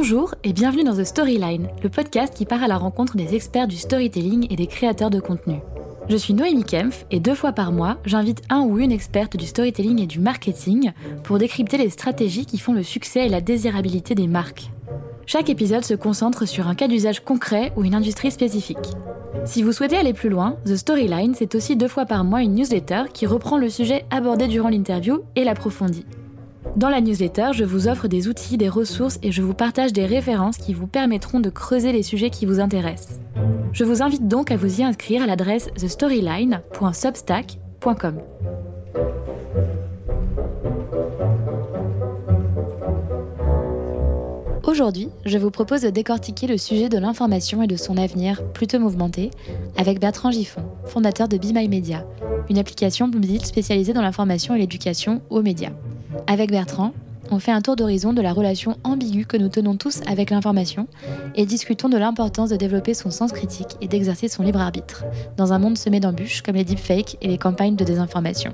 Bonjour et bienvenue dans The Storyline, le podcast qui part à la rencontre des experts du storytelling et des créateurs de contenu. Je suis Noémie Kempf et deux fois par mois, j'invite un ou une experte du storytelling et du marketing pour décrypter les stratégies qui font le succès et la désirabilité des marques. Chaque épisode se concentre sur un cas d'usage concret ou une industrie spécifique. Si vous souhaitez aller plus loin, The Storyline, c'est aussi deux fois par mois une newsletter qui reprend le sujet abordé durant l'interview et l'approfondit. Dans la newsletter, je vous offre des outils, des ressources et je vous partage des références qui vous permettront de creuser les sujets qui vous intéressent. Je vous invite donc à vous y inscrire à l'adresse thestoryline.substack.com. Aujourd'hui, je vous propose de décortiquer le sujet de l'information et de son avenir plutôt mouvementé avec Bertrand Giffon, fondateur de Be My Media, une application mobile spécialisée dans l'information et l'éducation aux médias. Avec Bertrand, on fait un tour d'horizon de la relation ambiguë que nous tenons tous avec l'information et discutons de l'importance de développer son sens critique et d'exercer son libre arbitre, dans un monde semé d'embûches comme les deepfakes et les campagnes de désinformation.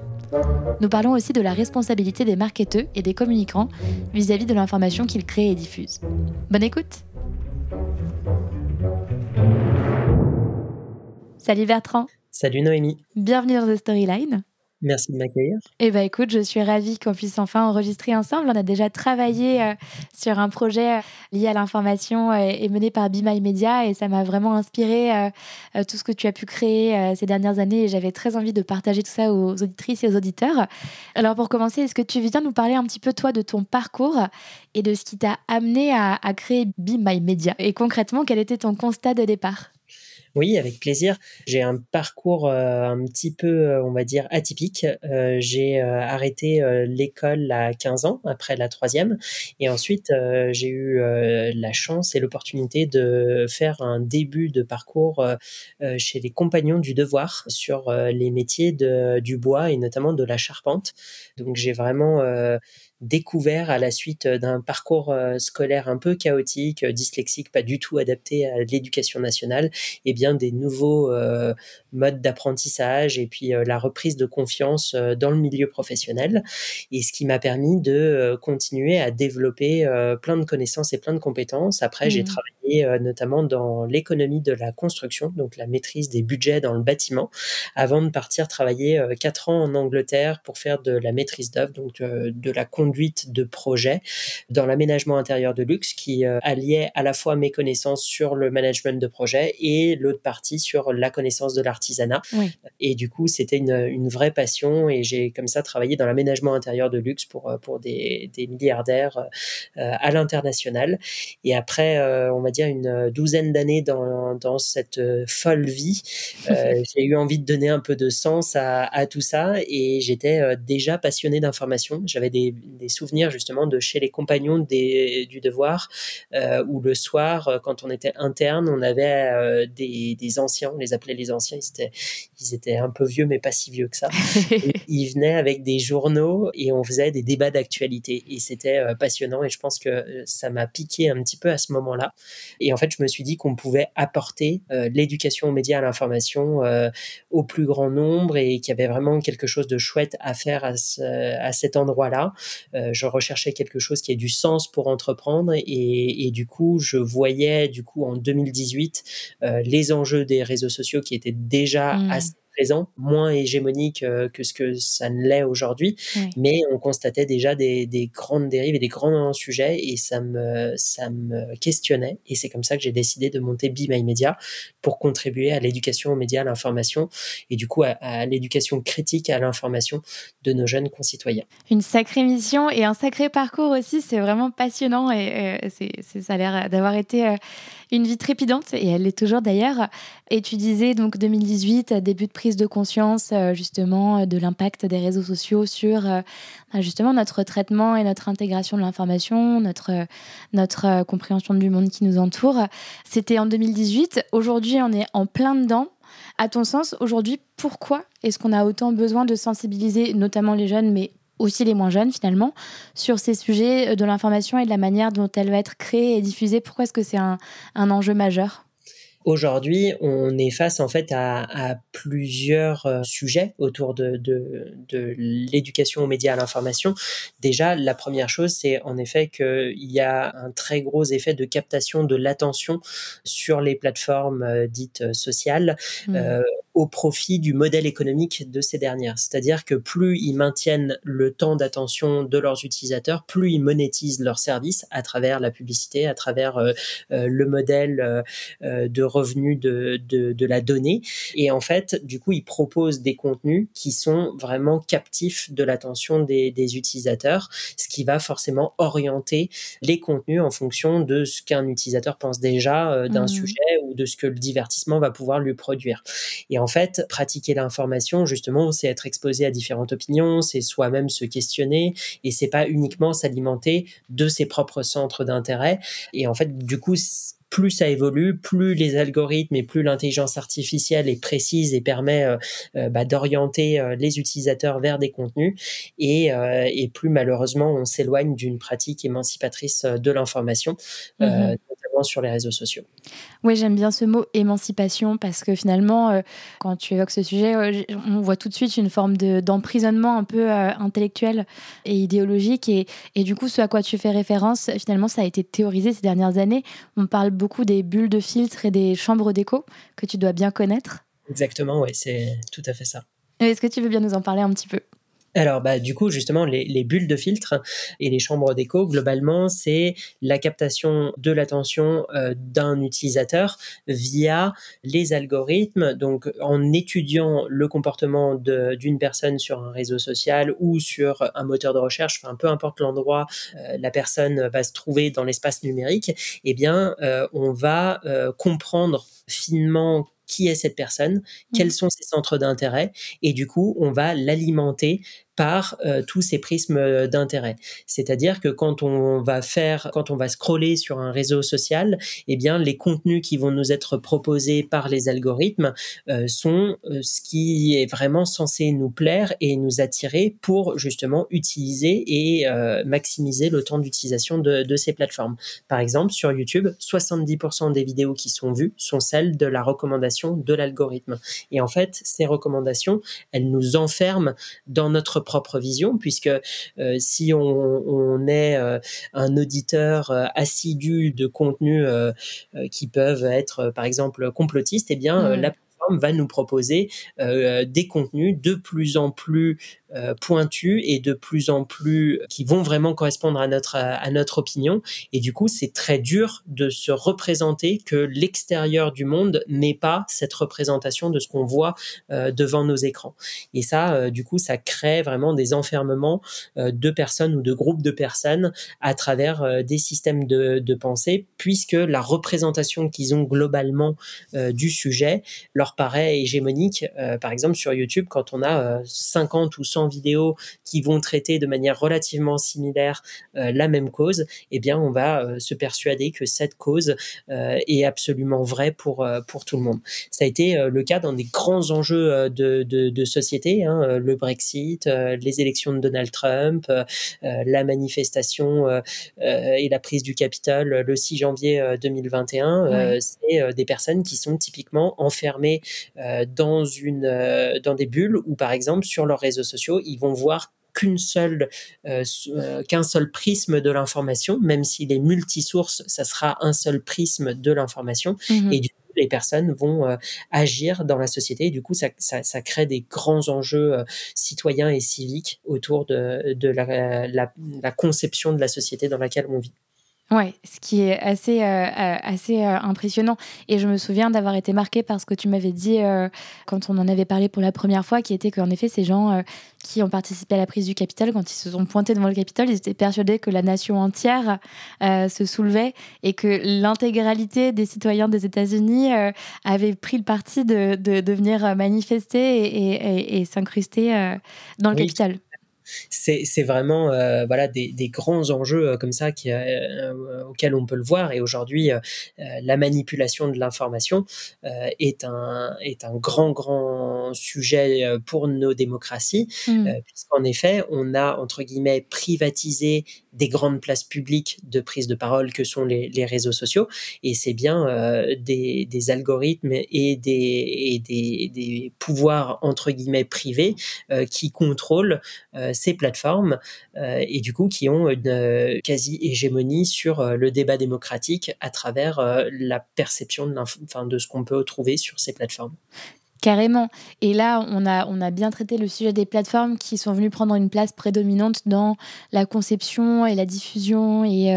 Nous parlons aussi de la responsabilité des marketeurs et des communicants vis-à-vis de l'information qu'ils créent et diffusent. Bonne écoute Salut Bertrand Salut Noémie Bienvenue dans The Storyline Merci de m'accueillir. Eh bien, écoute, je suis ravie qu'on puisse enfin enregistrer ensemble. On a déjà travaillé euh, sur un projet euh, lié à l'information euh, et mené par Be My Media et ça m'a vraiment inspiré tout ce que tu as pu créer ces dernières années et j'avais très envie de partager tout ça aux auditrices et aux auditeurs. Alors, pour commencer, est-ce que tu viens nous parler un petit peu, toi, de ton parcours et de ce qui t'a amené à, à créer Be My Media? Et concrètement, quel était ton constat de départ? Oui, avec plaisir. J'ai un parcours euh, un petit peu, euh, on va dire, atypique. Euh, j'ai arrêté l'école à 15 ans, après la troisième. Et ensuite, j'ai eu la chance et l'opportunité de faire un début de parcours chez les compagnons du devoir sur les métiers de, du bois et notamment de la charpente. Donc j'ai vraiment découvert à la suite d'un parcours euh, scolaire un peu chaotique, euh, dyslexique, pas du tout adapté à l'éducation nationale, et eh bien des nouveaux euh, modes d'apprentissage et puis la reprise de confiance dans le milieu professionnel. Et ce qui m'a permis de continuer à développer plein de connaissances et plein de compétences. Après, j'ai mmh. travaillé notamment dans l'économie de la construction, donc la maîtrise des budgets dans le bâtiment, avant de partir travailler quatre ans en Angleterre pour faire de la maîtrise d'œuvre, donc de la conduite de projet dans l'aménagement intérieur de luxe qui euh, alliait à la fois mes connaissances sur le management de projet et l'autre partie sur la connaissance de l'artisanat. Et du coup, c'était une, une, vraie passion et j'ai comme ça travaillé dans l'aménagement intérieur de luxe pour, euh, pour des, des milliardaires euh, à l'international. Et après, on va dire une douzaine d'années dans, dans cette folle vie, j'ai eu envie de donner un peu de sens à, à tout ça et j'étais déjà passionné d'information. J'avais des, des souvenirs justement de chez les compagnons des, du devoir, euh, où le soir, euh, quand on était interne, on avait euh, des, des, anciens, on les appelait les anciens, ils étaient, ils étaient un peu vieux, mais pas si vieux que ça. ils venaient avec des journaux et on faisait des débats d'actualité. Et c'était passionnant et je pense que ça m'a piqué un petit peu à ce moment-là. Et en fait, je me suis dit qu'on pouvait apporter l'éducation aux médias, à l'information au plus grand nombre et qu'il y avait vraiment quelque chose de chouette à faire à, ce, à cet endroit-là. Euh, je recherchais quelque chose qui ait du sens pour entreprendre et, du coup, je voyais du coup en 2018 euh, les enjeux des réseaux sociaux qui étaient déjà mmh. assez présent, moins hégémonique euh, que ce que ça ne l'est aujourd'hui, mais on constatait déjà des, grandes dérives et des grands sujets et ça me, ça me questionnait. Et c'est comme ça que j'ai décidé de monter Be My Media pour contribuer à l'éducation aux médias, à l'information et du coup à, l'éducation critique à l'information de nos jeunes concitoyens. Une sacrée mission et un sacré parcours aussi, c'est vraiment passionnant et c'est, ça a l'air d'avoir été euh, une vie trépidante, et elle l'est toujours d'ailleurs. Et tu disais donc 2018, début de prise de conscience euh, justement de l'impact des réseaux sociaux sur euh, bah, justement notre traitement et notre intégration de l'information, notre, notre euh, compréhension du monde qui nous entoure. C'était en 2018. Aujourd'hui, on est en plein dedans. À ton sens, aujourd'hui, pourquoi est-ce qu'on a autant besoin de sensibiliser notamment les jeunes, mais aussi les moins jeunes finalement, sur ces sujets euh, de l'information et de la manière dont elle va être créée et diffusée Pourquoi est-ce que c'est un, un enjeu majeur? Aujourd'hui, on est face en fait à, plusieurs euh, sujets autour de, de, l'éducation aux médias à l'information. Déjà, la première chose, c'est en effet qu'il y a un très gros effet de captation de l'attention sur les plateformes euh, dites sociales. Mmh au profit du modèle économique de ces dernières. C'est-à-dire que plus ils maintiennent le temps d'attention de leurs utilisateurs, plus ils monétisent leurs services à travers la publicité, à travers euh, euh, le modèle euh, de revenus de, de, la donnée. Et en fait, du coup, ils proposent des contenus qui sont vraiment captifs de l'attention des, des utilisateurs, ce qui va forcément orienter les contenus en fonction de ce qu'un utilisateur pense déjà d'un mmh. sujet ou de ce que le divertissement va pouvoir lui produire. Et en fait, pratiquer l'information, justement, c'est être exposé à différentes opinions, c'est soi-même se questionner, et c'est pas uniquement s'alimenter de ses propres centres d'intérêt. Et en fait, du coup, plus ça évolue, plus les algorithmes et plus l'intelligence artificielle est précise et permet euh, euh, bah, d'orienter euh, les utilisateurs vers des contenus, et, et plus malheureusement on s'éloigne d'une pratique émancipatrice de l'information. Mmh sur les réseaux sociaux. Oui, j'aime bien ce mot émancipation parce que finalement, euh, quand tu évoques ce sujet, euh, on voit tout de suite une forme d'emprisonnement un peu euh, intellectuel et idéologique. Et, et, du coup, ce à quoi tu fais référence, finalement, ça a été théorisé ces dernières années. On parle beaucoup des bulles de filtre et des chambres d'écho que tu dois bien connaître. Exactement, oui, c'est tout à fait ça. Est-ce que tu veux bien nous en parler un petit peu? Alors, bah, du coup, justement, les, bulles de filtre et les chambres d'écho, globalement, c'est la captation de l'attention euh, d'un utilisateur via les algorithmes. Donc, en étudiant le comportement d'une personne sur un réseau social ou sur un moteur de recherche, enfin, peu importe l'endroit, euh, la personne va se trouver dans l'espace numérique, eh bien, euh, on va comprendre finement qui est cette personne, quels mmh. sont ses centres d'intérêt, et du coup, on va l'alimenter par euh, tous ces prismes euh, d'intérêt. C'est-à-dire que quand on va faire, quand on va scroller sur un réseau social, eh bien, les contenus qui vont nous être proposés par les algorithmes euh, sont ce qui est vraiment censé nous plaire et nous attirer pour justement utiliser et maximiser le temps d'utilisation de, de, ces plateformes. Par exemple, sur YouTube, 70% des vidéos qui sont vues sont celles de la recommandation de l'algorithme. Et en fait, ces recommandations, elles nous enferment dans notre propre vision, puisque euh, si on, est euh, un auditeur euh, assidu de contenus qui peuvent être, par exemple, complotistes, eh bien, la va nous proposer des contenus de plus en plus euh, pointus et de plus en plus qui vont vraiment correspondre à notre à notre opinion. Et du coup c'est très dur de se représenter que l'extérieur du monde n'est pas cette représentation de ce qu'on voit euh, devant nos écrans. Et ça euh, du coup ça crée vraiment des enfermements de personnes ou de groupes de personnes à travers des systèmes de, de pensée puisque la représentation qu'ils ont globalement du sujet leur paraît hégémonique par exemple sur YouTube quand on a 50 ou 100 vidéos qui vont traiter de manière relativement similaire euh, la même cause, eh bien, on va euh, se persuader que cette cause euh, est absolument vraie pour, pour tout le monde. Ça a été le cas dans des grands enjeux de, de, société, hein, le Brexit, les élections de Donald Trump, la manifestation et la prise du Capitole le 6 janvier 2021. C'est des personnes qui sont typiquement enfermées dans, une, dans des bulles ou par exemple sur leurs réseaux sociaux ils vont voir qu'une seule, euh, euh, qu'un seul prisme de l'information, même s'il est multisource, ça sera un seul prisme de l'information. Mhm. Et du coup, les personnes vont euh, agir dans la société. Et du coup, ça, crée des grands enjeux citoyens et civiques autour de, la conception de la société dans laquelle on vit. Ouais, ce qui est assez, euh, euh, assez euh, impressionnant. Et je me souviens d'avoir été marquée par ce que tu m'avais dit quand on en avait parlé pour la première fois, qui était qu'en effet, ces gens qui ont participé à la prise du Capitole, quand ils se sont pointés devant le Capitole, ils étaient persuadés que la nation entière se soulevait et que l'intégralité des citoyens des États-Unis avaient pris le parti de, de, venir manifester et, et, s'incruster dans le Capitole. C'est vraiment voilà des, des, grands enjeux comme ça qui, auxquels on peut le voir. Et aujourd'hui, la manipulation de l'information est un est un grand grand sujet pour nos démocraties, mmh. puisqu'en effet, on a entre guillemets privatisé des grandes places publiques de prise de parole que sont les, les réseaux sociaux, et c'est bien des, des, algorithmes et des, et des, des pouvoirs entre guillemets privés qui contrôlent ces plateformes et du coup qui ont une quasi-hégémonie sur le débat démocratique à travers la perception de, enfin, de ce qu'on peut trouver sur ces plateformes. Carrément. Et là, on a, on a bien traité le sujet des plateformes qui sont venues prendre une place prédominante dans la conception et la diffusion et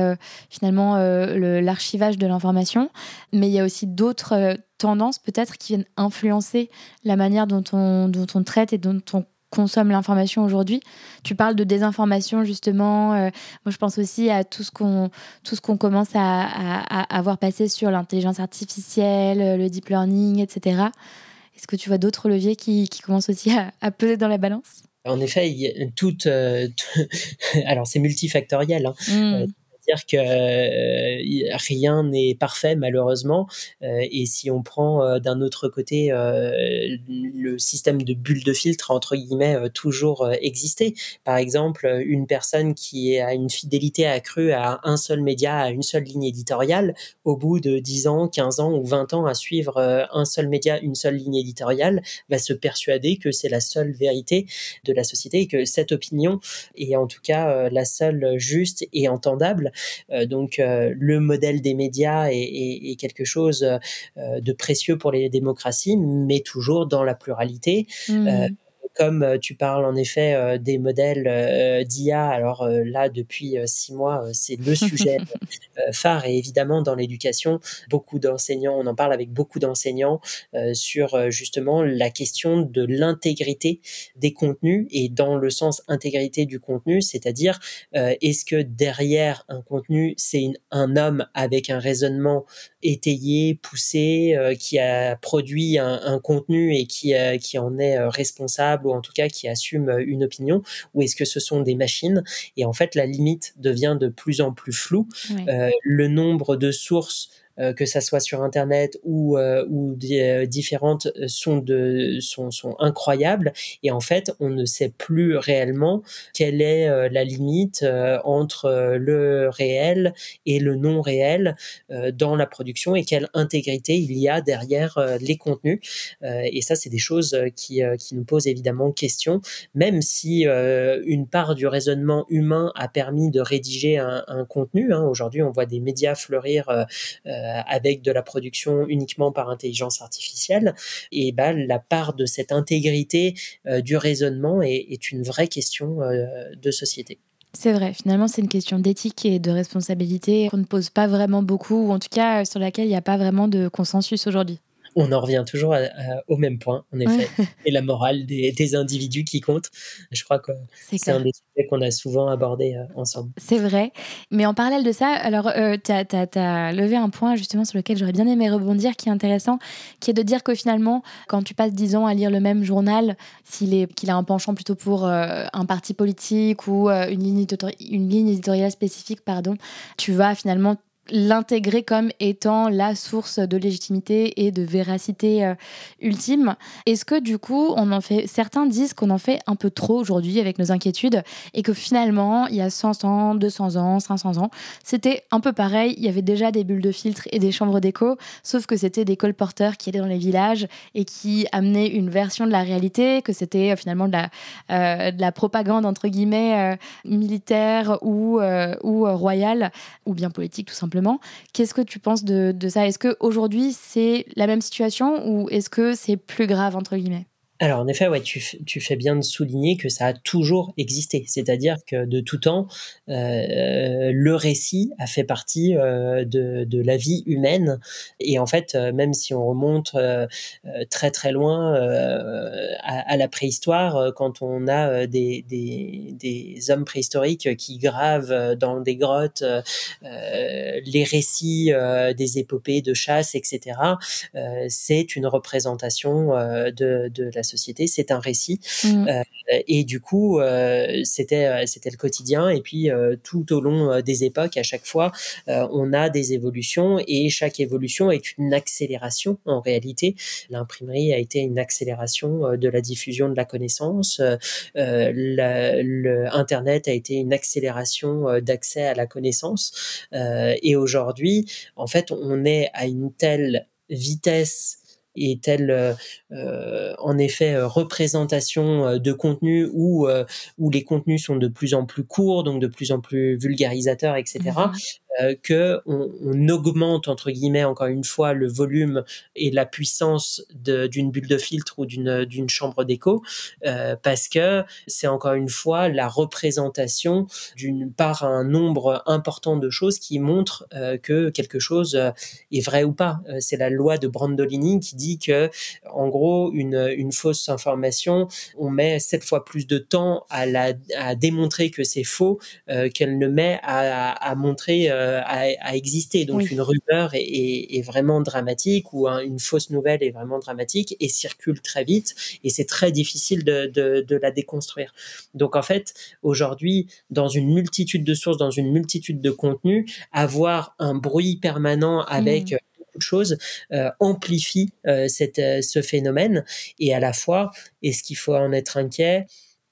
finalement l'archivage de l'information. Mais il y a aussi d'autres tendances peut-être qui viennent influencer la manière dont on, dont on traite et dont on consomme l'information aujourd'hui. Tu parles de désinformation justement. Euh, moi, je pense aussi à tout ce qu'on tout ce qu'on commence à, à, voir passer sur l'intelligence artificielle, le deep learning, etc. Est-ce que tu vois d'autres leviers qui, qui, commencent aussi à, peser dans la balance? En effet, il y a toute, euh, alors c'est multifactoriel. Hein. Mmh. Euh, dire que euh, rien n'est parfait malheureusement. Euh, et si on prend euh, d'un autre côté le système de bulle de filtre entre guillemets toujours existé. Par exemple, une personne qui a une fidélité accrue à un seul média, à une seule ligne éditoriale, au bout de 10 ans, 15 ans ou 20 ans à suivre un seul média, une seule ligne éditoriale, va se persuader que c'est la seule vérité de la société et que cette opinion est en tout cas la seule juste et entendable. Euh, donc euh, le modèle des médias est, quelque chose euh, de précieux pour les démocraties, mais toujours dans la pluralité. Mmh comme euh, tu parles en effet euh, des modèles euh, d'IA, alors là, depuis six mois, c'est le sujet phare. Et évidemment dans l'éducation, beaucoup d'enseignants, on en parle avec beaucoup d'enseignants sur justement la question de l'intégrité des contenus. Et dans le sens intégrité du contenu, c'est-à-dire est-ce que derrière un contenu, c'est un homme avec un raisonnement étayé, poussé, qui a produit un, un contenu et qui, qui en est responsable ou en tout cas qui assument euh, une opinion, ou est-ce que ce sont des machines? Et en fait, la limite devient de plus en plus floue. Euh, le nombre de sources que ça soit sur internet ou euh, ou euh, différentes sont de sont sont incroyables et en fait on ne sait plus réellement quelle est la limite entre le réel et le non réel dans la production et quelle intégrité il y a derrière les contenus et ça c'est des choses qui qui nous posent évidemment question même si une part du raisonnement humain a permis de rédiger un, un contenu hein. aujourd'hui on voit des médias fleurir euh, avec de la production uniquement par intelligence artificielle, et ben, la part de cette intégrité euh, du raisonnement est, une vraie question euh, de société. C'est vrai, finalement, c'est une question d'éthique et de responsabilité qu'on ne pose pas vraiment beaucoup, ou en tout cas sur laquelle il n'y a pas vraiment de consensus aujourd'hui on en revient toujours au même point, en effet, et la morale des, individus qui compte. Je crois que c'est un des sujets qu'on a souvent abordé euh, ensemble. C'est vrai. Mais en parallèle de ça, alors, euh, tu as, levé un point justement sur lequel j'aurais bien aimé rebondir, qui est intéressant, qui est de dire que finalement, quand tu passes 10 ans à lire le même journal, s'il qu'il a un penchant plutôt pour euh, un parti politique ou une, ligne une ligne éditoriale spécifique, pardon, tu vas finalement l'intégrer comme étant la source de légitimité et de véracité euh, ultime. Est-ce que du coup, on en fait certains disent qu'on en fait un peu trop aujourd'hui avec nos inquiétudes et que finalement, il y a 100 ans, 200 ans, 500 ans, c'était un peu pareil, il y avait déjà des bulles de filtre et des chambres d'écho, sauf que c'était des colporteurs qui allaient dans les villages et qui amenaient une version de la réalité, que c'était euh, finalement de la, euh, de la propagande entre guillemets militaire ou, ou royale ou bien politique tout simplement Qu'est-ce que tu penses de, ça? Est-ce qu'aujourd'hui, c'est la même situation ou est-ce que c'est plus grave, entre guillemets? Alors en effet, ouais, tu, fais bien de souligner que ça a toujours existé, c'est-à-dire que de tout temps, euh, le récit a fait partie euh, de, la vie humaine, et en fait, euh, même si on remonte très très loin à, la préhistoire, quand on a des, hommes préhistoriques qui gravent dans des grottes les récits des épopées de chasse, etc., c'est une représentation de, de la société, c'est un récit. Mmh. et du coup, c'était c'était le quotidien. Et puis tout au long des époques, à chaque fois, on a des évolutions et chaque évolution est une accélération en réalité. L'imprimerie a été une accélération de la diffusion de la connaissance. le Internet a été une accélération d'accès à la connaissance. et aujourd'hui, en fait, on est à une telle vitesse et telle euh, euh, en effet euh, représentation de contenu où les contenus sont de plus en plus courts donc de plus en plus vulgarisateurs etc euh, que on, augmente entre guillemets encore une fois le volume et la puissance d'une bulle de filtre ou d'une chambre d'écho euh, parce que c'est encore une fois la représentation d'une par un nombre important de choses qui montrent euh, que quelque chose euh, est vrai ou pas. Euh, c'est la loi de Brandolini qui dit que en gros une, une fausse information on met sept fois plus de temps à la à démontrer que c'est faux qu'elle ne met à, à montrer à, exister. Donc une rumeur est, vraiment dramatique ou une fausse nouvelle est vraiment dramatique et circule très vite et c'est très difficile de, la déconstruire. Donc en fait, aujourd'hui, dans une multitude de sources, dans une multitude de contenus, avoir un bruit permanent avec mmh. beaucoup de choses euh, amplifie euh, cette, euh, ce phénomène et à la fois, est-ce qu'il faut en être inquiet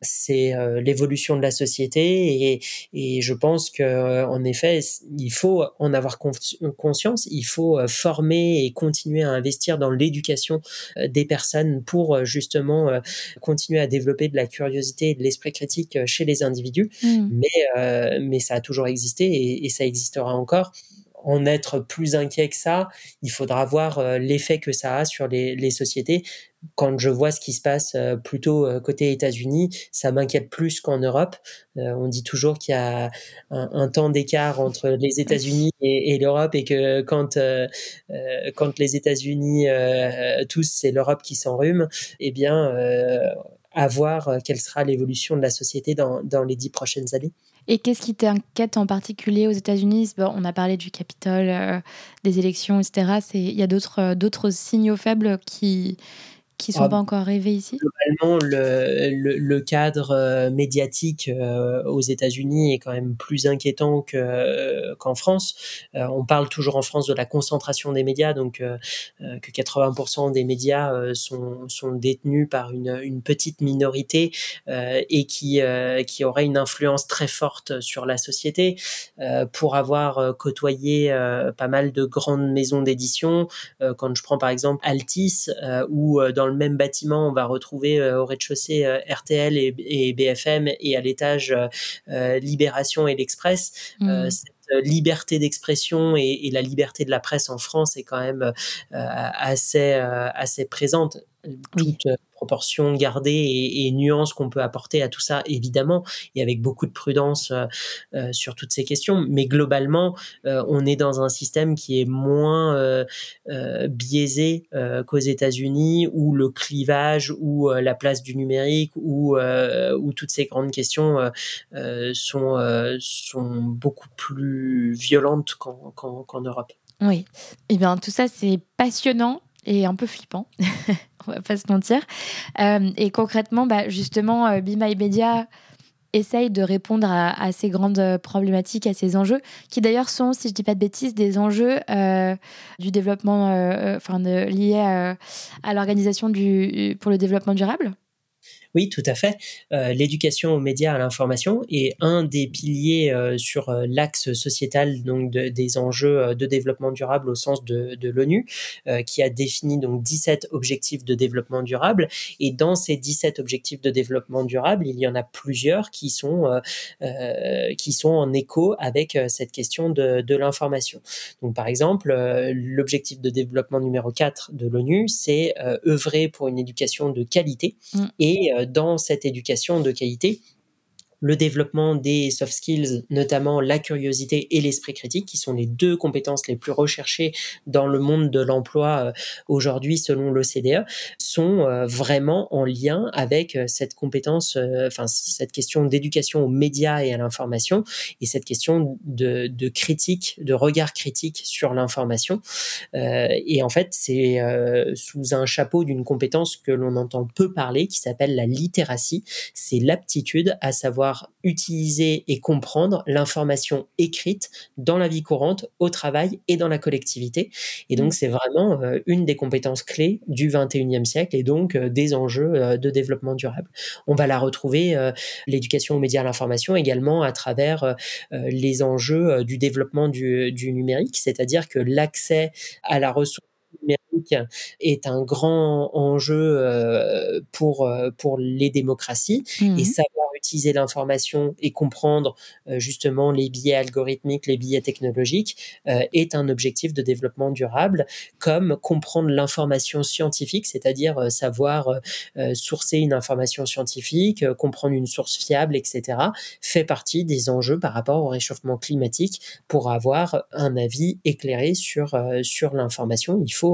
c'est euh, l'évolution de la société et, et je pense que euh, en effet il faut en avoir conscience il faut euh, former et continuer à investir dans l'éducation des personnes pour justement continuer à développer de la curiosité et de l'esprit critique chez les individus mmh. mais mais ça a toujours existé et, et ça existera encore en être plus inquiet que ça, il faudra voir l'effet que ça a sur les, sociétés quand je vois ce qui se passe euh, plutôt euh, côté États-Unis, ça m'inquiète plus qu'en Europe. Euh, on dit toujours qu'il y a un, temps d'écart entre les États-Unis et, l'Europe et que quand les États-Unis tous c'est l'Europe qui s'enrhume, eh bien à voir quelle sera l'évolution de la société dans les dix prochaines années. Et qu'est-ce qui t'inquiète en particulier aux États-Unis? On a parlé du Capitole, des élections, etc. Il y a d'autres signaux faibles qui, qui sont ah, pas encore arrivés ici? Globalement, le, le, cadre euh, médiatique euh, aux États-Unis est quand même plus inquiétant euh, qu'en France. on parle toujours en France de la concentration des médias, donc que 80% des médias sont, sont détenus par une, une petite minorité et qui, qui aurait une influence très forte sur la société. pour avoir côtoyé pas mal de grandes maisons d'édition, quand je prends par exemple Altis, ou dans dans le même bâtiment, on va retrouver euh, au rez-de-chaussée euh, RTL et, BFM et à l'étage euh, Libération et l'Express. Mmh. liberté d'expression et, la liberté de la presse en France est quand même assez assez présente. Toute, proportions gardées et, et nuances qu'on peut apporter à tout ça, évidemment, et avec beaucoup de prudence euh, euh, sur toutes ces questions. Mais globalement, euh, on est dans un système qui est moins biaisé qu'aux États-Unis, où le clivage, ou la place du numérique, où toutes ces grandes questions sont, sont beaucoup plus violentes qu'en Europe. Oui, et eh bien tout ça c'est passionnant et un peu flippant, on va pas se mentir. Euh, et concrètement, bah, justement, euh, Be My Media essaye de répondre à, ces grandes problématiques, à ces enjeux, qui d'ailleurs sont, si je dis pas de bêtises, des enjeux euh, du développement, enfin liés à, l'organisation pour le développement durable. Oui, tout à fait. Euh, l'éducation aux médias, à l'information est un des piliers euh, sur euh, l'axe sociétal donc des enjeux de développement durable au sens de, de l'ONU, qui a défini donc 17 objectifs de développement durable. Et dans ces 17 objectifs de développement durable, il y en a plusieurs qui sont qui sont en écho avec cette question de, de l'information. Donc, par exemple, l'objectif de développement numéro 4 de l'ONU, c'est œuvrer pour une éducation de qualité mmh. et dans cette éducation de qualité, le développement des soft skills, notamment la curiosité et l'esprit critique, qui sont les deux compétences les plus recherchées dans le monde de l'emploi euh, aujourd'hui selon l'OCDE, sont euh, vraiment en lien avec euh, cette compétence, enfin cette question d'éducation aux médias et à l'information et cette question de, de, critique, de regard critique sur l'information. et en fait, c'est sous un chapeau d'une compétence que l'on entend peu parler, qui s'appelle la littératie. C'est l'aptitude à savoir utiliser et comprendre l'information écrite dans la vie courante, au travail et dans la collectivité. Et donc, mmh. c'est vraiment euh, une des compétences clés du 21e siècle et donc euh, des enjeux euh, de développement durable. On va la retrouver, l'éducation aux médias à l'information, également à travers les enjeux du développement du, du numérique, c'est-à-dire que l'accès à la ressource numérique est un grand enjeu pour, pour les démocraties et mmh. savoir utiliser l'information et comprendre euh, justement les biais algorithmiques, les biais technologiques, euh, est un objectif de développement durable, comme comprendre l'information scientifique, c'est-à-dire euh, savoir sourcer une information scientifique, comprendre une source fiable, etc., fait partie des enjeux par rapport au réchauffement climatique pour avoir un avis éclairé sur, sur l'information. Il faut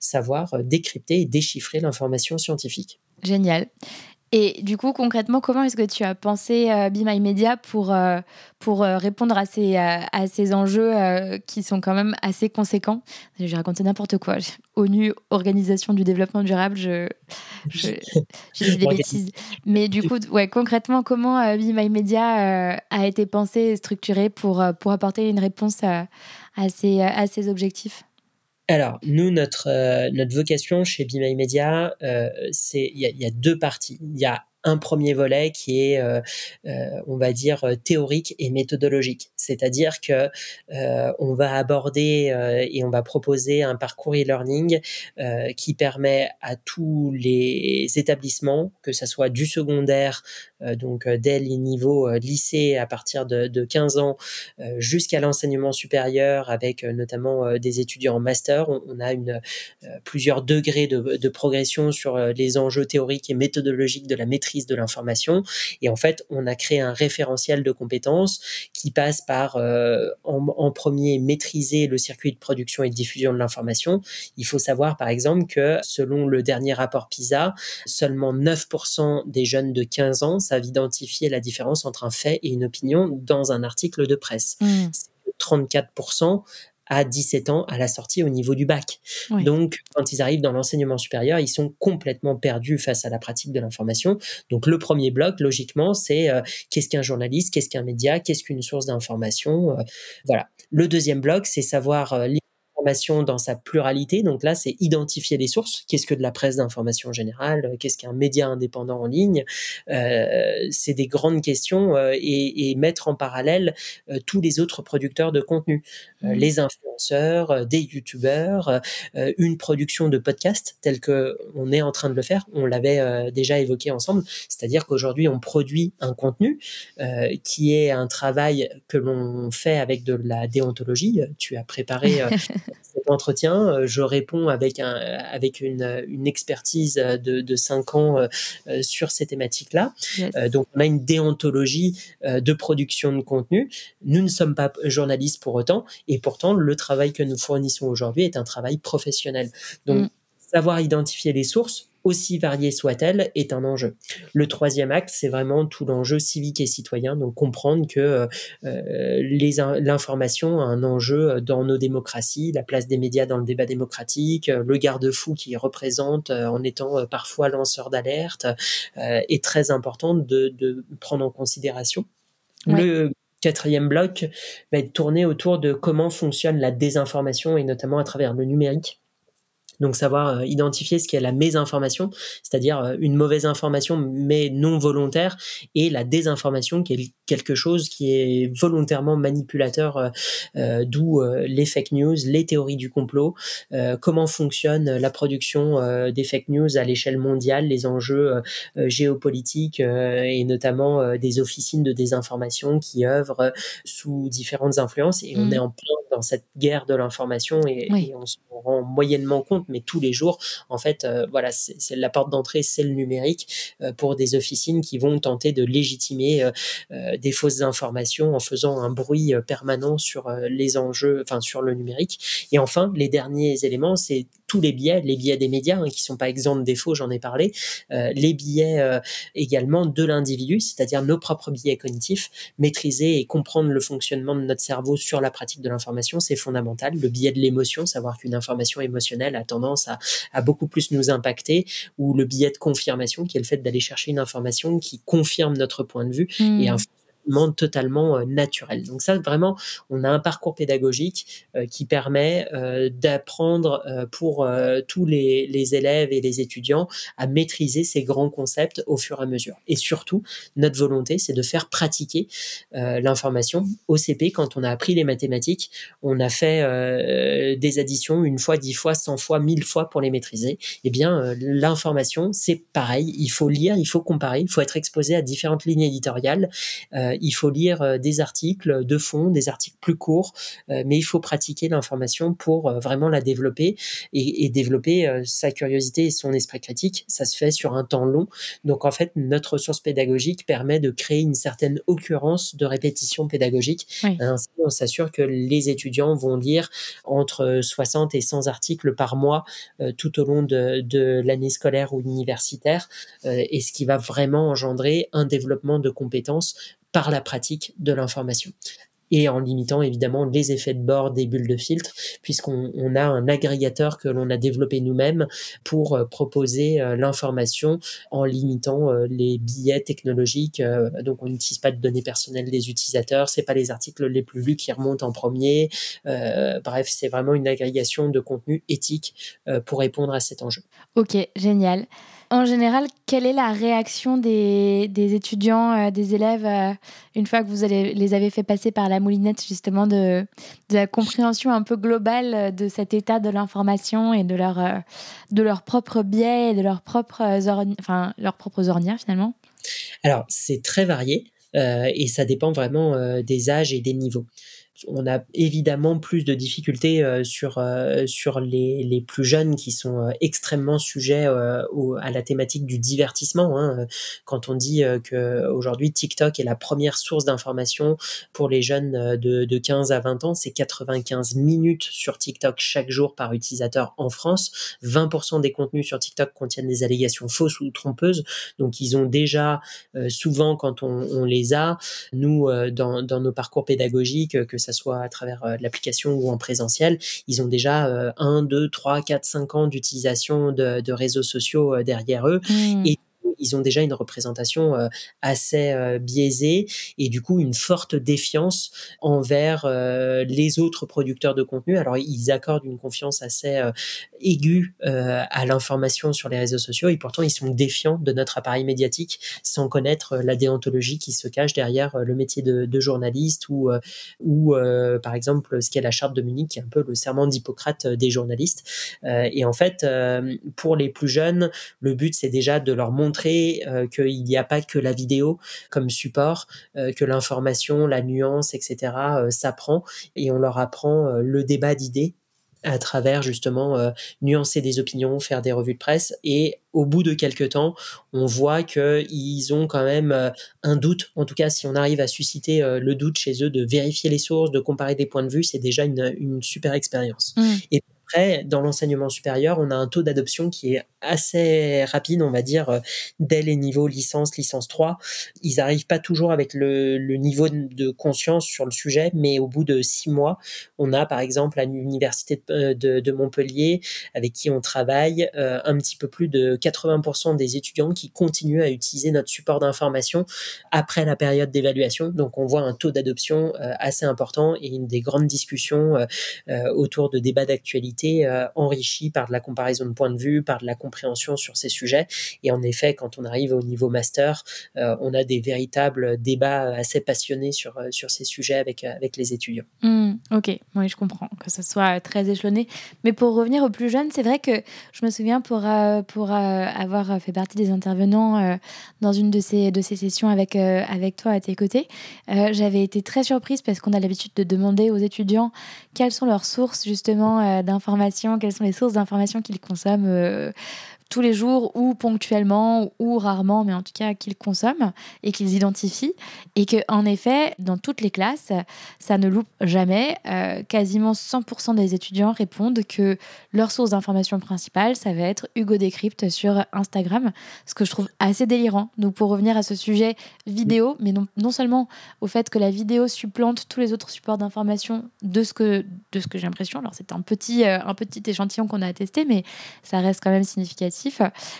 savoir décrypter et déchiffrer l'information scientifique. Génial. Et du coup, concrètement, comment est-ce que tu as pensé euh, Be My Media pour, euh, pour euh, répondre à ces, à ces enjeux qui sont quand même assez conséquents? J'ai raconté n'importe quoi. ONU, Organisation du développement durable, je, je, dis des bêtises. Mais du coup, ouais, concrètement, comment Be My Media a été pensé et structuré pour, pour apporter une réponse à, ces, à ces objectifs? Alors, nous, notre, euh, notre vocation chez Be My Media, euh, c'est il y, y, a deux parties. Il y a un premier volet qui est, euh, euh, on va dire, théorique et méthodologique. C'est-à-dire que euh, on va aborder et on va proposer un parcours e-learning qui permet à tous les établissements, que ce soit du secondaire, donc dès les niveaux lycée à partir de, de 15 ans, jusqu'à l'enseignement supérieur, avec notamment des étudiants en master, on, a plusieurs degrés de, de progression sur les enjeux théoriques et méthodologiques de la maîtrise de l'information. Et en fait, on a créé un référentiel de compétences qui passe par, euh, en, premier, maîtriser le circuit de production et de diffusion de l'information. Il faut savoir, par exemple, que selon le dernier rapport PISA, seulement 9% des jeunes de 15 ans savent identifier la différence entre un fait et une opinion dans un article de presse. Mmh. 34% à 17 ans à la sortie au niveau du bac. Donc, quand ils arrivent dans l'enseignement supérieur, ils sont complètement perdus face à la pratique de l'information. Donc, le premier bloc, logiquement, c'est euh, qu'est-ce qu'un journaliste, qu'est-ce qu'un média, qu'est-ce qu'une source d'information. Euh, voilà. Le deuxième bloc, c'est savoir euh, dans sa pluralité. Donc là, c'est identifier les sources. Qu'est-ce que de la presse d'information générale? Qu'est-ce qu'un média indépendant en ligne? Euh, C'est des grandes questions euh, et, mettre en parallèle euh, tous les autres producteurs de contenu, mmh. les influenceurs, des youtubeurs, une production de podcast telle que on est en train de le faire. On l'avait déjà évoqué ensemble, c'est-à-dire qu'aujourd'hui on produit un contenu qui est un travail que l'on fait avec de la déontologie. Tu as préparé cet entretien. Euh, je réponds avec, un, avec une, une expertise de, de cinq ans euh, euh, sur ces thématiques-là. donc, on a une déontologie de production de contenu. Nous ne sommes pas journalistes pour autant, et pourtant, le travail que nous fournissons aujourd'hui est un travail professionnel. Donc, mm. savoir identifier les sources, aussi variée soit-elle, est un enjeu. Le troisième acte, c'est vraiment tout l'enjeu civique et citoyen, donc comprendre que euh, l'information a un enjeu dans nos démocraties, la place des médias dans le débat démocratique, le garde-fou qui représente euh, en étant euh, parfois lanceur d'alerte, est très important de, prendre en considération. Le quatrième bloc va être tourné autour de comment fonctionne la désinformation et notamment à travers le numérique. Donc savoir euh, identifier ce qui est la mésinformation, c'est-à-dire euh, une mauvaise information mais non volontaire, et la désinformation qui est quelque chose qui est volontairement manipulateur, euh, d'où les fake news, les théories du complot, comment fonctionne la production des fake news à l'échelle mondiale, les enjeux géopolitiques et notamment des officines de désinformation qui œuvrent sous différentes influences. Et on mmh. est en plein dans cette guerre de l'information et, on se rend moyennement compte, mais tous les jours, en fait, voilà, c'est la porte d'entrée, c'est le numérique pour des officines qui vont tenter de légitimer des fausses informations en faisant un bruit permanent sur les enjeux, enfin sur le numérique. Et enfin, les derniers éléments, c'est tous les biais, les biais des médias hein, qui sont pas exempts de défauts, j'en ai parlé, les biais également de l'individu, c'est-à-dire nos propres biais cognitifs, maîtriser et comprendre le fonctionnement de notre cerveau sur la pratique de l'information, c'est fondamental. Le biais de l'émotion, savoir qu'une information émotionnelle a tendance à, beaucoup plus nous impacter, ou le biais de confirmation, qui est le fait d'aller chercher une information qui confirme notre point de vue et un totalement euh, naturel. Donc ça, vraiment, on a un parcours pédagogique euh, qui permet euh, d'apprendre pour tous les, les, élèves et les étudiants à maîtriser ces grands concepts au fur et à mesure. Et surtout, notre volonté, c'est de faire pratiquer l'information au CP. Quand on a appris les mathématiques, on a fait des additions une fois, dix fois, cent fois, mille fois pour les maîtriser. Eh bien, l'information, c'est pareil. Il faut lire, il faut comparer, il faut être exposé à différentes lignes éditoriales il faut lire euh, des articles de fond, des articles plus courts, euh, mais il faut pratiquer l'information pour euh, vraiment la développer et, développer sa curiosité et son esprit critique. Ça se fait sur un temps long. Donc en fait, notre ressource pédagogique permet de créer une certaine occurrence de répétition pédagogique. Ainsi, on s'assure que les étudiants vont lire entre 60 et 100 articles par mois tout au long de, de l'année scolaire ou universitaire, et ce qui va vraiment engendrer un développement de compétences par la pratique de l'information et en limitant évidemment les effets de bord des bulles de filtre, puisqu'on a un agrégateur que l'on a développé nous-mêmes pour euh, proposer euh, l'information en limitant euh, les billets technologiques. donc on n'utilise pas de données personnelles des utilisateurs, c'est pas les articles les plus lus qui remontent en premier. bref, c'est vraiment une agrégation de contenu éthique pour répondre à cet enjeu. Ok, génial. En général, quelle est la réaction des, étudiants, euh, des élèves, euh, une fois que vous les avez fait passer par la moulinette, justement, de, la compréhension un peu globale euh, de cet état de l'information et de leur, de leur biais et de leurs propres, enfin, leurs propres ornières, finalement? Alors, c'est très varié et ça dépend vraiment des âges et des niveaux on a évidemment plus de difficultés euh, sur, euh, sur les, les, plus jeunes qui sont euh, extrêmement sujets à la thématique du divertissement. Hein. Quand on dit que aujourd'hui TikTok est la première source d'information pour les jeunes de, de 15 à 20 ans, c'est 95 minutes sur TikTok chaque jour par utilisateur en France. 20% des contenus sur TikTok contiennent des allégations fausses ou trompeuses. Donc ils ont déjà souvent quand on, on les a, nous dans, dans nos parcours pédagogiques, que ça soit à travers euh, l'application ou en présentiel, ils ont déjà 1, 2, 3, 4, 5 ans d'utilisation de, réseaux sociaux euh, derrière eux. Mmh. Et ils ont déjà une représentation euh, assez euh, biaisée et du coup une forte défiance envers euh, les autres producteurs de contenu. Alors ils accordent une confiance assez aiguë à l'information sur les réseaux sociaux et pourtant ils sont défiants de notre appareil médiatique sans connaître la déontologie qui se cache derrière le métier de, journaliste ou, ou par exemple ce qu'est la charte de Munich qui est un peu le serment d'Hippocrate des journalistes. et en fait, pour les plus jeunes, le but c'est déjà de leur montrer euh, qu'il n'y a pas que la vidéo comme support, euh, que l'information, la nuance, etc. Euh, s'apprend et on leur apprend le débat d'idées à travers justement nuancer des opinions, faire des revues de presse. Et au bout de quelques temps, on voit qu'ils ont quand même un doute. En tout cas, si on arrive à susciter le doute chez eux, de vérifier les sources, de comparer des points de vue, c'est déjà une, super expérience. Mmh. Et après, dans l'enseignement supérieur, on a un taux d'adoption qui est assez rapide, on va dire, euh, dès les niveaux licence, licence 3. Ils n'arrivent pas toujours avec le, niveau de conscience sur le sujet, mais au bout de six mois, on a par exemple à l'université de, euh, Montpellier, avec qui on travaille, euh, un petit peu plus de 80% des étudiants qui continuent à utiliser notre support d'information après la période d'évaluation. Donc on voit un taux d'adoption assez important et une des grandes discussions autour de débats d'actualité été enrichi par de la comparaison de points de vue, par de la compréhension sur ces sujets. Et en effet, quand on arrive au niveau master, on a des véritables débats assez passionnés sur, sur ces sujets avec, avec les étudiants. Mmh, ok, oui, je comprends que ce soit très échelonné. Mais pour revenir aux plus jeunes, c'est vrai que je me souviens pour, pour avoir fait partie des intervenants dans une de ces, de ces sessions avec, avec toi à tes côtés, j'avais été très surprise parce qu'on a l'habitude de demander aux étudiants quelles sont leurs sources justement euh, quelles sont les sources d'informations qu'ils consomment euh, tous les jours ou ponctuellement ou rarement, mais en tout cas qu'ils consomment et qu'ils identifient. Et que en effet, dans toutes les classes, ça ne loupe jamais. Euh, quasiment 100% des étudiants répondent que leur source d'information principale, ça va être Hugo Décrypte sur Instagram, ce que je trouve assez délirant. Donc pour revenir à ce sujet vidéo, mais non, non seulement au fait que la vidéo supplante tous les autres supports d'information de ce que, que j'ai l'impression. Alors c'est un petit, euh, un petit échantillon qu'on a testé, mais ça reste quand même significatif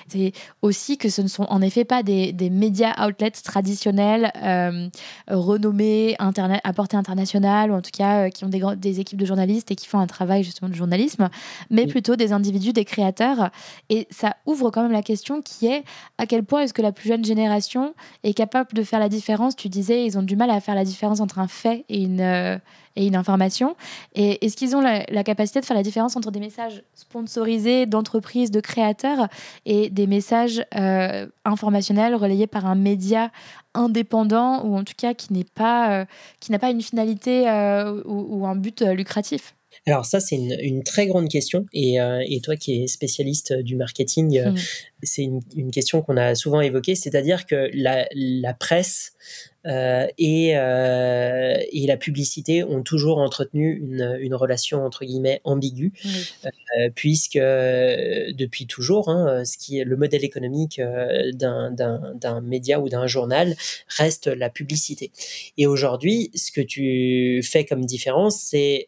c'est aussi que ce ne sont en effet pas des, médias outlets traditionnels, euh, renommés, à portée internationale, ou en tout cas euh, qui ont des, des, équipes de journalistes et qui font un travail justement de journalisme, mais plutôt des individus, des créateurs. Et ça ouvre quand même la question qui est à quel point est-ce que la plus jeune génération est capable de faire la différence? Tu disais, ils ont du mal à faire la différence entre un fait et une, euh, et une information. Et est-ce qu'ils ont la, capacité de faire la différence entre des messages sponsorisés d'entreprises, de créateurs, et des messages euh, informationnels relayés par un média indépendant ou en tout cas qui n'est pas, euh, qui n'a pas une finalité euh, ou, un but lucratif? Alors ça, c'est une, très grande question. Et, et, toi qui es spécialiste du marketing, mmh. c'est une, une, question qu'on a souvent évoquée, c'est-à-dire que la, la presse euh, et, euh, et, la publicité ont toujours entretenu une, une relation entre guillemets ambiguë, euh, puisque depuis toujours, hein, ce qui est le modèle économique d'un média ou d'un journal reste la publicité. Et aujourd'hui, ce que tu fais comme différence, c'est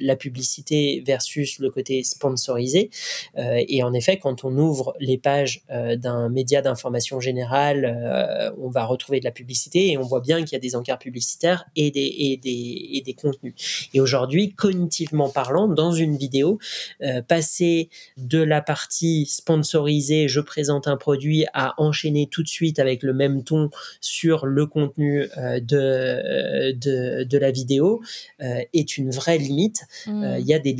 la publicité versus le côté sponsorisé. et en effet, quand on ouvre les pages d'un média d'information générale, on va retrouver de la publicité et on voit bien qu'il y a des encarts publicitaires et des, et des, et des contenus. Et aujourd'hui, cognitivement parlant, dans une vidéo, euh, passer de la partie sponsorisée, je présente un produit, à enchaîner tout de suite avec le même ton sur le contenu euh, de, de, de, la vidéo euh, est une vraie limite. Mmh. Il y a des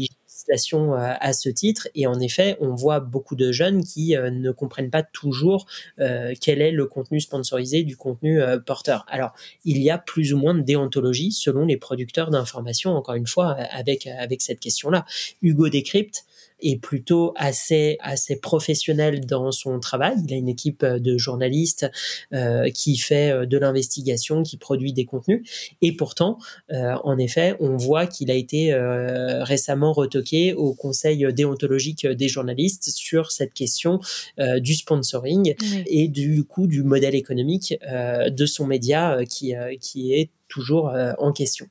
euh, à ce titre. Et en effet, on voit beaucoup de jeunes qui euh, ne comprennent pas toujours euh, quel est le contenu sponsorisé du contenu porteur. Alors, il y a plus ou moins de déontologie selon les producteurs d'informations, encore une fois, avec, avec cette question-là. Hugo Décrypte, est plutôt assez assez professionnel dans son travail. Il a une équipe euh, de journalistes euh, qui fait euh, de l'investigation, qui produit des contenus. Et pourtant, euh, en effet, on voit qu'il a été euh, récemment retoqué au Conseil déontologique des journalistes sur cette question du sponsoring et du coup du modèle économique de son média qui qui est toujours euh, en question.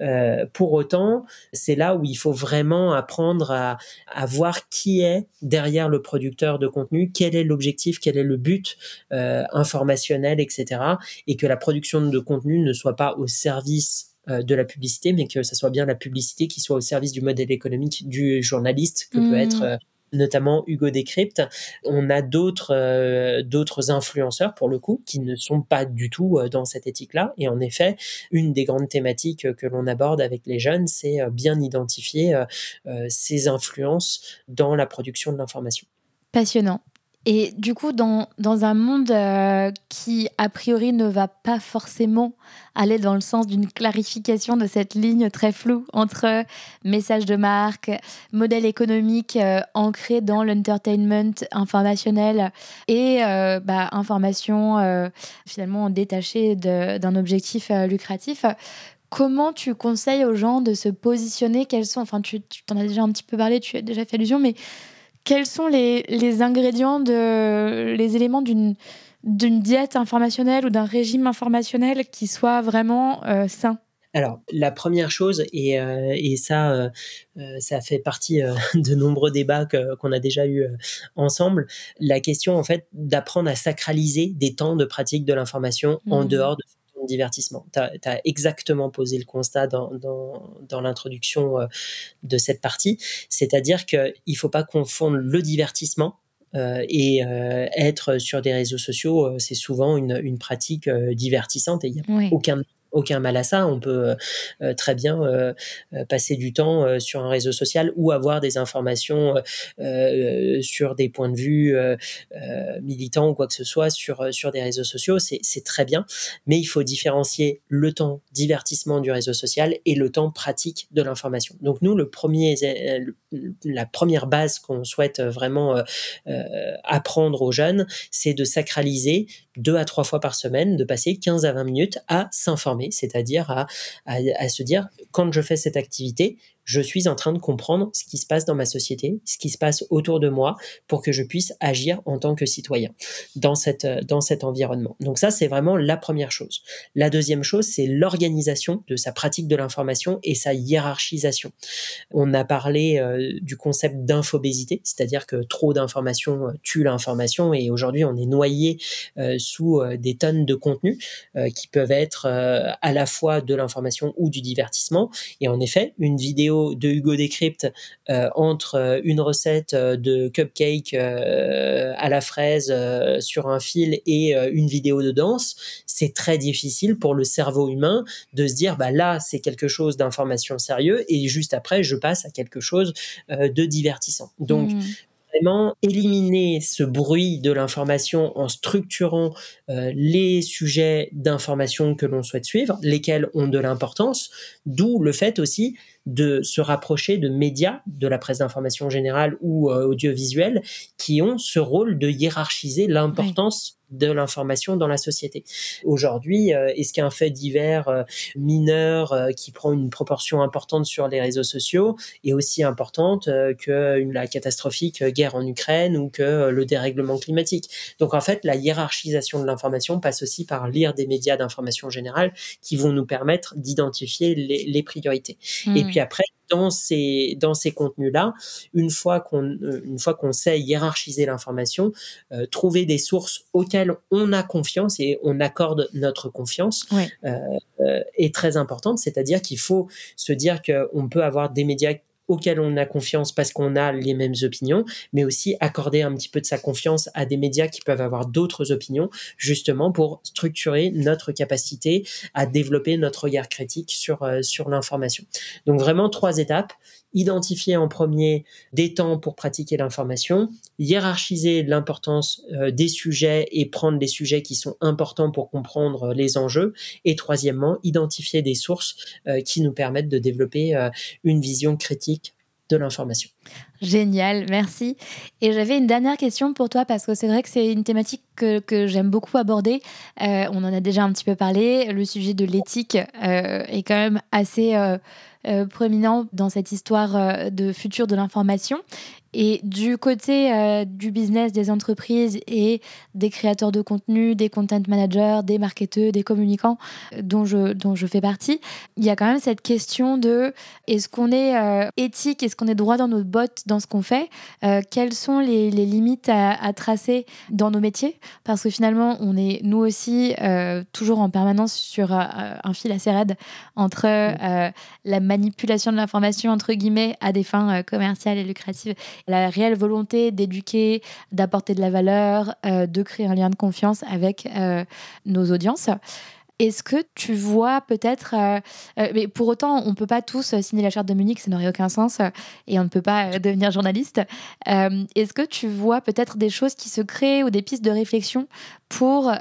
Euh, pour autant, c'est là où il faut vraiment apprendre à, à, voir qui est derrière le producteur de contenu, quel est l'objectif, quel est le but euh, informationnel, etc. Et que la production de contenu ne soit pas au service de la publicité, mais que ce soit bien la publicité qui soit au service du modèle économique du journaliste, que peut mmh. être notamment Hugo Décrypte. On a d'autres euh, d'autres influenceurs pour le coup qui ne sont pas du tout euh, dans cette éthique-là. Et en effet, une des grandes thématiques que l'on aborde avec les jeunes, c'est euh, bien identifier ces influences dans la production de l'information. Passionnant. Et du coup, dans, dans un monde euh, qui, a priori, ne va pas forcément aller dans le sens d'une clarification de cette ligne très floue entre message de marque, modèle économique euh, ancré dans l'entertainment informationnel et euh, bah, information finalement détachée d'un objectif lucratif, Comment tu conseilles aux gens de se positionner? Quels sont, enfin, tu t'en as déjà un petit peu parlé, tu as déjà fait allusion, mais quels sont les, les ingrédients, de, les éléments d'une d'une diète informationnelle ou d'un régime informationnel qui soit vraiment euh, sain? Alors, la première chose, et, euh, et ça, euh, ça fait partie de nombreux débats qu'on a déjà eu ensemble, la question en fait d'apprendre à sacraliser des temps de pratique de l'information en mmh. dehors de divertissement. Tu as, exactement posé le constat dans, dans, l'introduction de cette partie, c'est-à-dire qu'il ne faut pas confondre le divertissement et être sur des réseaux sociaux, c'est souvent une, une pratique divertissante et il n'y a aucun aucun mal à ça. On peut euh, euh, très bien euh, passer du temps sur un réseau social ou avoir des informations sur des points de vue militants ou quoi que ce soit sur, sur des réseaux sociaux. C'est très bien, mais il faut différencier le temps divertissement du réseau social et le temps pratique de l'information. Donc nous, le premier, la première base qu'on souhaite vraiment apprendre aux jeunes, c'est de sacraliser deux à trois fois par semaine, de passer 15 à 20 minutes à s'informer, c'est-à-dire à, se dire, quand je fais cette activité, je suis en train de comprendre ce qui se passe dans ma société, ce qui se passe autour de moi pour que je puisse agir en tant que citoyen dans, cette, dans cet environnement. Donc ça, c'est vraiment la première chose. La deuxième chose, c'est l'organisation de sa pratique de l'information et sa hiérarchisation. On a parlé euh, du concept d'infobésité, c'est-à-dire que trop d'informations euh, tue l'information et aujourd'hui, on est noyé euh, sous des tonnes de contenus qui peuvent être à la fois de l'information ou du divertissement. Et en effet, une vidéo de Hugo Décrypte euh, entre euh, une recette euh, de cupcake à la fraise sur un fil et une vidéo de danse, c'est très difficile pour le cerveau humain de se dire bah là c'est quelque chose d'information sérieux et juste après je passe à quelque chose de divertissant. Donc mmh vraiment éliminer ce bruit de l'information en structurant euh, les sujets d'information que l'on souhaite suivre, lesquels ont de l'importance, d'où le fait aussi de se rapprocher de médias, de la presse d'information générale ou euh, audiovisuelle, qui ont ce rôle de hiérarchiser l'importance de l'information dans la société. Aujourd'hui, euh, est-ce qu'un fait divers euh, mineur euh, qui prend une proportion importante sur les réseaux sociaux est aussi importante que la catastrophique guerre en Ukraine ou que le dérèglement climatique? Donc en fait, la hiérarchisation de l'information passe aussi par lire des médias d'information générale qui vont nous permettre d'identifier les, priorités. Et mmh. puis après, dans ces dans ces contenus là une fois qu'on euh, une fois qu'on sait hiérarchiser l'information euh, trouver des sources auxquelles on a confiance et on accorde notre confiance euh, est très importante. C'est-à-dire qu'il faut se dire qu'on peut avoir des médias auxquels on a confiance parce qu'on a les mêmes opinions, mais aussi accorder un petit peu de sa confiance à des médias qui peuvent avoir d'autres opinions, justement pour structurer notre capacité à développer notre regard critique sur, euh, sur l'information. Donc vraiment trois étapes. Identifier en premier des temps pour pratiquer l'information, hiérarchiser l'importance euh, des sujets et prendre les sujets qui sont importants pour comprendre les enjeux, et troisièmement, identifier des sources euh, qui nous permettent de développer une vision critique de l'information. Génial, merci. Et j'avais une dernière question pour toi parce que c'est vrai que c'est une thématique que, j'aime beaucoup aborder. Euh, on en a déjà un petit peu parlé. Le sujet de l'éthique euh, est quand même assez euh, prominent dans cette histoire de futur de l'information. Et du côté euh, du business des entreprises et des créateurs de contenu, des content managers, des marketeurs, des communicants euh, dont je, dont je fais partie, il y a quand même cette question de est-ce qu'on est, euh, éthique, est-ce qu'on est droit dans nos bottes dans ce qu'on fait Quelles sont les, les limites à, à, tracer dans nos métiers? Parce que finalement, on est nous aussi toujours en permanence sur un fil assez raide entre la manipulation de l'information, entre guillemets, à des fins commerciales et lucratives la réelle volonté d'éduquer, d'apporter de la valeur, euh, de créer un lien de confiance avec euh, nos audiences. Est-ce que tu vois peut-être, euh, mais pour autant, on ne peut pas tous signer la charte de Munich, ça n'aurait aucun sens, et on ne peut pas devenir journaliste. Est-ce que tu vois peut-être des choses qui se créent ou des pistes de réflexion pour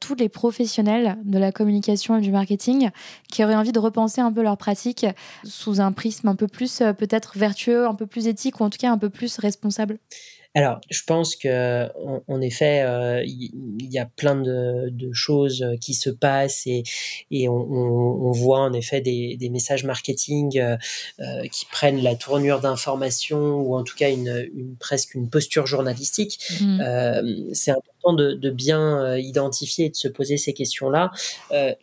tous les professionnels de la communication et du marketing qui auraient envie de repenser un peu leur pratique sous un prisme un peu plus peut-être vertueux, un peu plus éthique ou en tout cas un peu plus responsable? Alors, je pense que en, effet, euh, il y, a plein de, choses qui se passent et, et on, voit en effet des, messages marketing euh, euh, qui prennent la tournure d'information ou en tout cas une, presque une posture journalistique. Mmh. C'est important de, bien identifier et de se poser ces questions-là.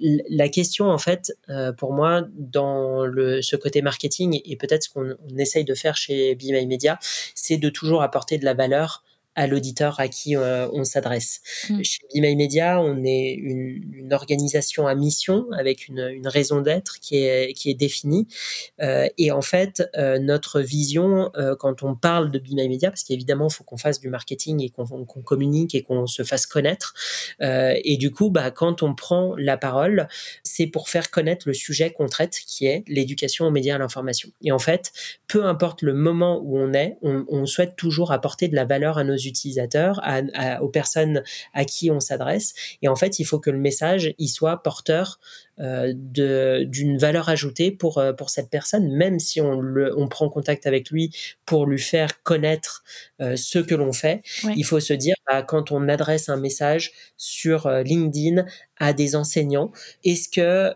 la question, en fait, pour moi, dans le, ce côté marketing et peut-être ce qu'on essaye de faire chez Be My Media, c'est de toujours apporter de la valeur à l'auditeur à qui on s'adresse. Mmh. Chez Bimail Media, on est une, une, organisation à mission avec une, une raison d'être qui est, qui est définie. et en fait, notre vision, quand on parle de Bimail Media, parce qu'évidemment, il faut qu'on fasse du marketing et qu'on communique et qu'on se fasse connaître. et du coup, bah, quand on prend la parole, c'est pour faire connaître le sujet qu'on traite, qui est l'éducation aux médias à l'information. Et en fait, peu importe le moment où on est, on, souhaite toujours apporter de la valeur à nos utilisateurs, aux personnes à qui on s'adresse. Et en fait, il faut que le message il soit porteur d'une valeur ajoutée pour, euh, pour cette personne, même si on, le, on prend contact avec lui pour lui faire connaître euh, ce que l'on fait. Il faut se dire, bah, quand on adresse un message sur LinkedIn à des enseignants, est-ce que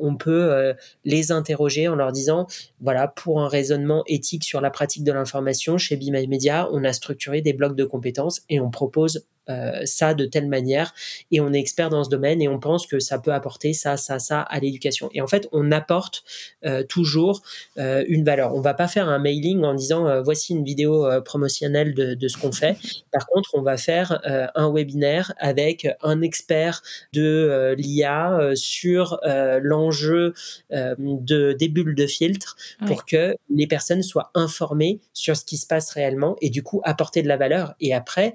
on peut les interroger en leur disant, voilà, pour un raisonnement éthique sur la pratique de l'information, chez Be Media, on a structuré des blocs de compétences et on propose euh, ça de telle manière et on est expert dans ce domaine et on pense que ça peut apporter ça, ça, ça à l'éducation. Et en fait, on apporte euh, toujours euh, une valeur. On va pas faire un mailing en disant voici une vidéo promotionnelle de, de ce qu'on fait. Par contre, on va faire un webinaire avec un expert de l'IA sur l'enjeu de des bulles de filtre pour que les personnes soient informées sur ce qui se passe réellement et du coup apporter de la valeur. Et après,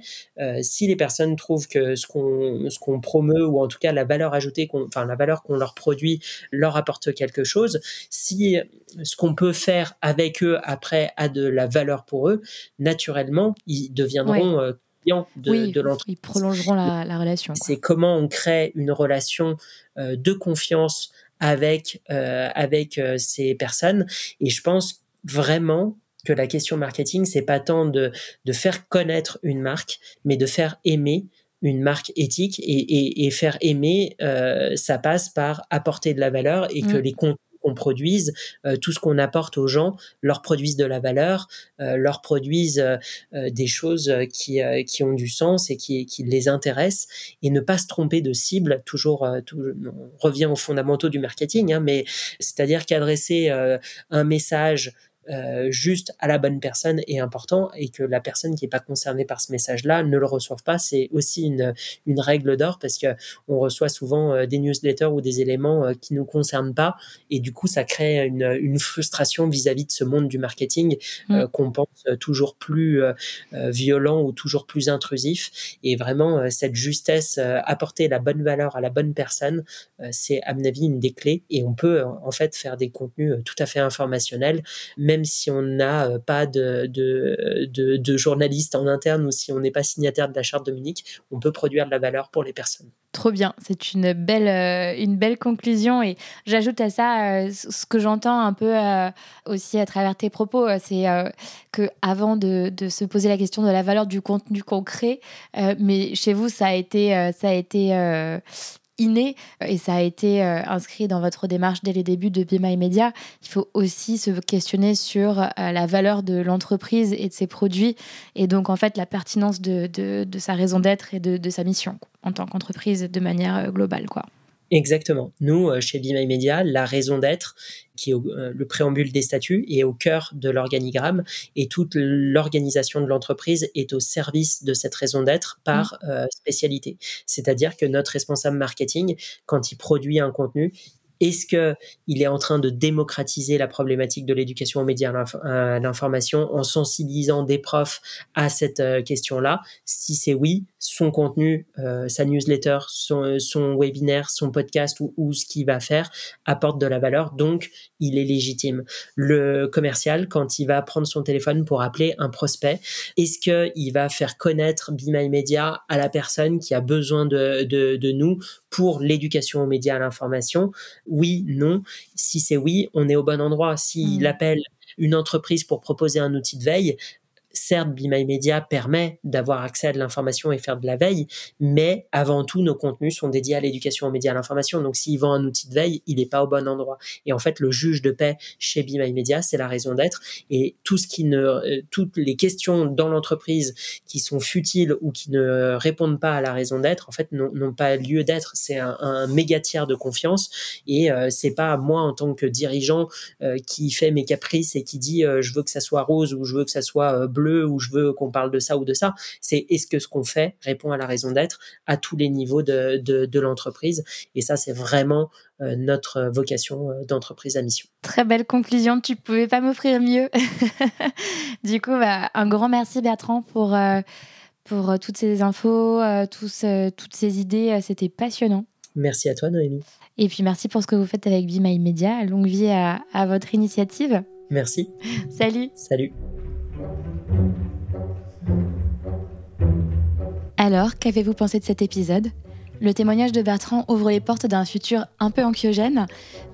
si les personnes trouvent que ce qu'on ce qu'on promeut ou en tout cas la valeur ajoutée, enfin la valeur qu'on leur produit leur apporte quelque chose, si ce qu'on peut faire avec eux après a de la valeur pour eux, naturellement ils deviendront euh, clients de, l'entreprise. Ils prolongeront la, relation. C'est comment on crée une relation euh, de confiance avec euh, avec ces personnes et je pense vraiment que la question marketing, c'est pas tant de, de faire connaître une marque, mais de faire aimer une marque éthique et, et, faire aimer, euh, ça passe par apporter de la valeur et que mm. les contenus qu'on produise, euh, tout ce qu'on apporte aux gens, leur produisent de la valeur, euh, leur produisent des choses qui, qui ont du sens et qui, qui les intéressent et ne pas se tromper de cible. Toujours, on revient aux fondamentaux du marketing, hein, mais c'est-à-dire qu'adresser un message euh, juste à la bonne personne est important et que la personne qui n'est pas concernée par ce message-là ne le reçoive pas, c'est aussi une, une règle d'or parce que on reçoit souvent euh, des newsletters ou des éléments euh, qui nous concernent pas et du coup ça crée une, une frustration vis-à-vis de ce monde du marketing mm. qu'on pense toujours plus violent ou toujours plus intrusif et vraiment cette justesse, apporter la bonne valeur à la bonne personne, c'est à mon avis une des clés et on peut en fait faire des contenus tout à fait informationnels, mais même si on n'a euh, pas de, de, de, journaliste en interne ou si on n'est pas signataire de la charte de Munich, on peut produire de la valeur pour les personnes. Trop bien, c'est une belle, euh, une belle conclusion et j'ajoute à ça euh, ce que j'entends un peu aussi à travers tes propos, c'est que avant de, de, se poser la question de la valeur du contenu concret, mais chez vous ça a été, ça a été inné euh, et ça a été euh, inscrit dans votre démarche dès les débuts de Be My Media. Il faut aussi se questionner sur euh, la valeur de l'entreprise et de ses produits et donc en fait la pertinence de, de, sa raison d'être et de, de, sa mission en tant qu'entreprise de manière globale. quoi. Exactement. Nous, euh, chez Be My Media, la raison d'être, qui est euh, le préambule des statuts, est au cœur de l'organigramme et toute l'organisation de l'entreprise est au service de cette raison d'être par mmh. euh, spécialité. C'est-à-dire que notre responsable marketing, quand il produit un contenu, est-ce qu'il est en train de démocratiser la problématique de l'éducation aux médias à l'information en sensibilisant des profs à cette question-là? Si c'est oui, son contenu, euh, sa newsletter, son, son, webinaire, son podcast ou, ou ce qu'il va faire apporte de la valeur, donc il est légitime. Le commercial, quand il va prendre son téléphone pour appeler un prospect, est-ce qu'il va faire connaître Be My Media à la personne qui a besoin de, de, de nous pour l'éducation aux médias à l'information? Oui, non. Si c'est oui, on est au bon endroit. S'il mmh. appelle une entreprise pour proposer un outil de veille, certes, Be My Media permet d'avoir accès à de l'information et faire de la veille, mais avant tout, nos contenus sont dédiés à l'éducation aux médias, à l'information. Donc, s'il vend un outil de veille, il n'est pas au bon endroit. Et en fait, le juge de paix chez Be My Media, c'est la raison d'être. Et tout ce qui ne, euh, toutes les questions dans l'entreprise qui sont futiles ou qui ne répondent pas à la raison d'être, en fait, n'ont pas lieu d'être. C'est un, méga tiers de confiance. Et euh, c'est pas moi, en tant que dirigeant, euh, qui fait mes caprices et qui dit je veux que ça soit rose ou je veux que ça soit bleu où je veux qu'on parle de ça ou de ça. C'est est-ce que ce qu'on fait répond à la raison d'être à tous les niveaux de, de, l'entreprise. Et ça, c'est vraiment euh, notre vocation euh, d'entreprise à mission. Très belle conclusion. Tu pouvais pas m'offrir mieux. du coup, bah, un grand merci Bertrand pour, pour toutes ces infos, tous, toutes ces idées. C'était passionnant. Merci à toi, Noémie. Et puis merci pour ce que vous faites avec Be My Media. Longue vie à, à votre initiative. Merci. Salut. Salut. Alors, qu'avez-vous pensé de cet épisode? Le témoignage de Bertrand ouvre les portes d'un futur un peu anxiogène,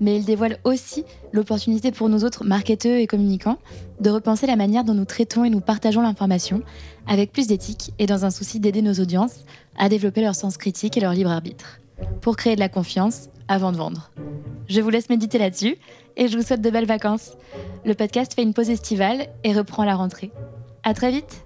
mais il dévoile aussi l'opportunité pour nous autres marketeurs et communicants de repenser la manière dont nous traitons et nous partageons l'information avec plus d'éthique et dans un souci d'aider nos audiences à développer leur sens critique et leur libre arbitre pour créer de la confiance avant de vendre. Je vous laisse méditer là-dessus et je vous souhaite de belles vacances. Le podcast fait une pause estivale et reprend la rentrée. À très vite!